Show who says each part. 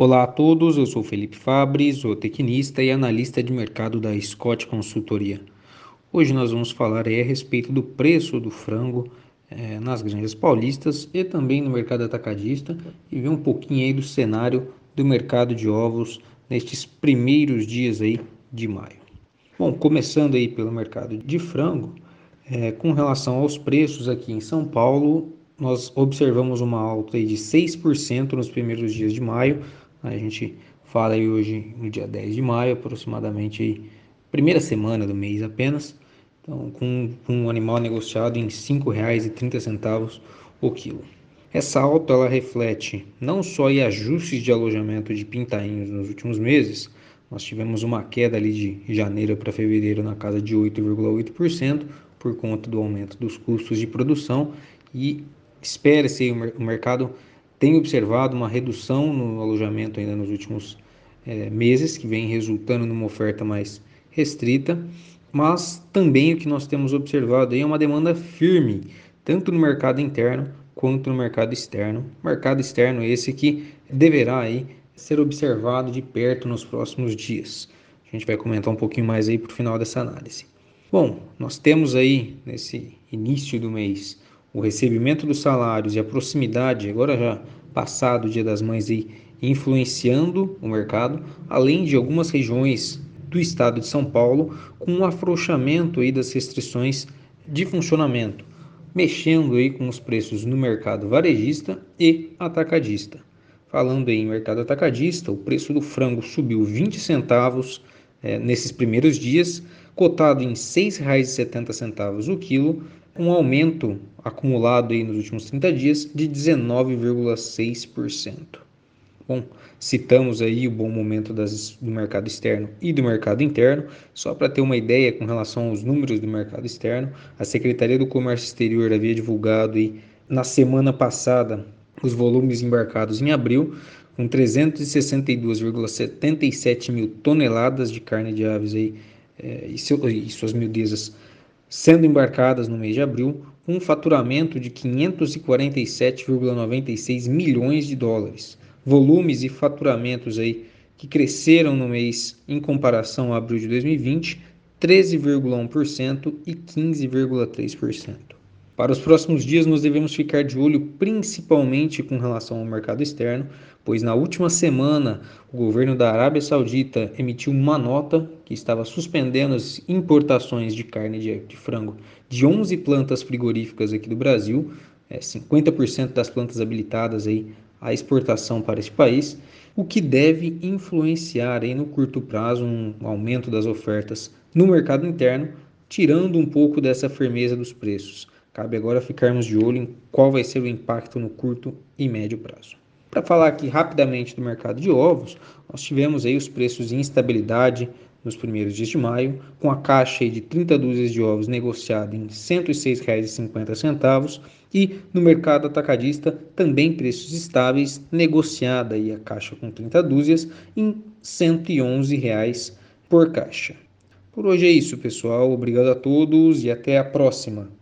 Speaker 1: Olá a todos, eu sou Felipe Fabri, zootecnista e analista de mercado da Scott Consultoria. Hoje nós vamos falar a respeito do preço do frango é, nas granjas paulistas e também no mercado atacadista e ver um pouquinho aí do cenário do mercado de ovos nestes primeiros dias aí de maio. Bom, começando aí pelo mercado de frango, é, com relação aos preços aqui em São Paulo, nós observamos uma alta de 6% nos primeiros dias de maio, a gente fala aí hoje no dia 10 de maio, aproximadamente aí, primeira semana do mês apenas. Então, com, com um animal negociado em R$ 5,30 o quilo. Essa alta ela reflete não só ajustes de alojamento de pintainhos nos últimos meses, nós tivemos uma queda ali de janeiro para fevereiro na casa de 8,8% por conta do aumento dos custos de produção e espera-se o mercado tem observado uma redução no alojamento ainda nos últimos é, meses, que vem resultando numa oferta mais restrita, mas também o que nós temos observado é uma demanda firme, tanto no mercado interno quanto no mercado externo. Mercado externo esse que deverá aí ser observado de perto nos próximos dias. A gente vai comentar um pouquinho mais aí para o final dessa análise. Bom, nós temos aí nesse início do mês o recebimento dos salários e a proximidade, agora já passado o Dia das Mães aí, influenciando o mercado, além de algumas regiões do estado de São Paulo com um afrouxamento aí das restrições de funcionamento, mexendo aí com os preços no mercado varejista e atacadista. Falando em mercado atacadista, o preço do frango subiu 20 centavos é, nesses primeiros dias, cotado em R$ 6,70 o quilo, um aumento acumulado aí nos últimos 30 dias de 19,6%. Bom, citamos aí o bom momento das, do mercado externo e do mercado interno. Só para ter uma ideia com relação aos números do mercado externo, a Secretaria do Comércio Exterior havia divulgado aí, na semana passada os volumes embarcados em abril, com 362,77 mil toneladas de carne de aves aí, é, e, seu, e suas miudezas sendo embarcadas no mês de abril, com um faturamento de 547,96 milhões de dólares. Volumes e faturamentos aí que cresceram no mês em comparação a abril de 2020, 13,1% e 15,3%. Para os próximos dias, nós devemos ficar de olho principalmente com relação ao mercado externo, pois na última semana o governo da Arábia Saudita emitiu uma nota que estava suspendendo as importações de carne de, frango de 11 plantas frigoríficas aqui do Brasil, é, 50% das plantas habilitadas aí à exportação para esse país, o que deve influenciar aí no curto prazo um aumento das ofertas no mercado interno, tirando um pouco dessa firmeza dos preços. Cabe agora ficarmos de olho em qual vai ser o impacto no curto e médio prazo. Para falar aqui rapidamente do mercado de ovos, nós tivemos aí os preços em instabilidade nos primeiros dias de maio, com a caixa de 30 dúzias de ovos negociada em R$ 106,50 e no mercado atacadista também preços estáveis, negociada aí a caixa com 30 dúzias em 111 reais por caixa. Por hoje é isso, pessoal. Obrigado a todos e até a próxima.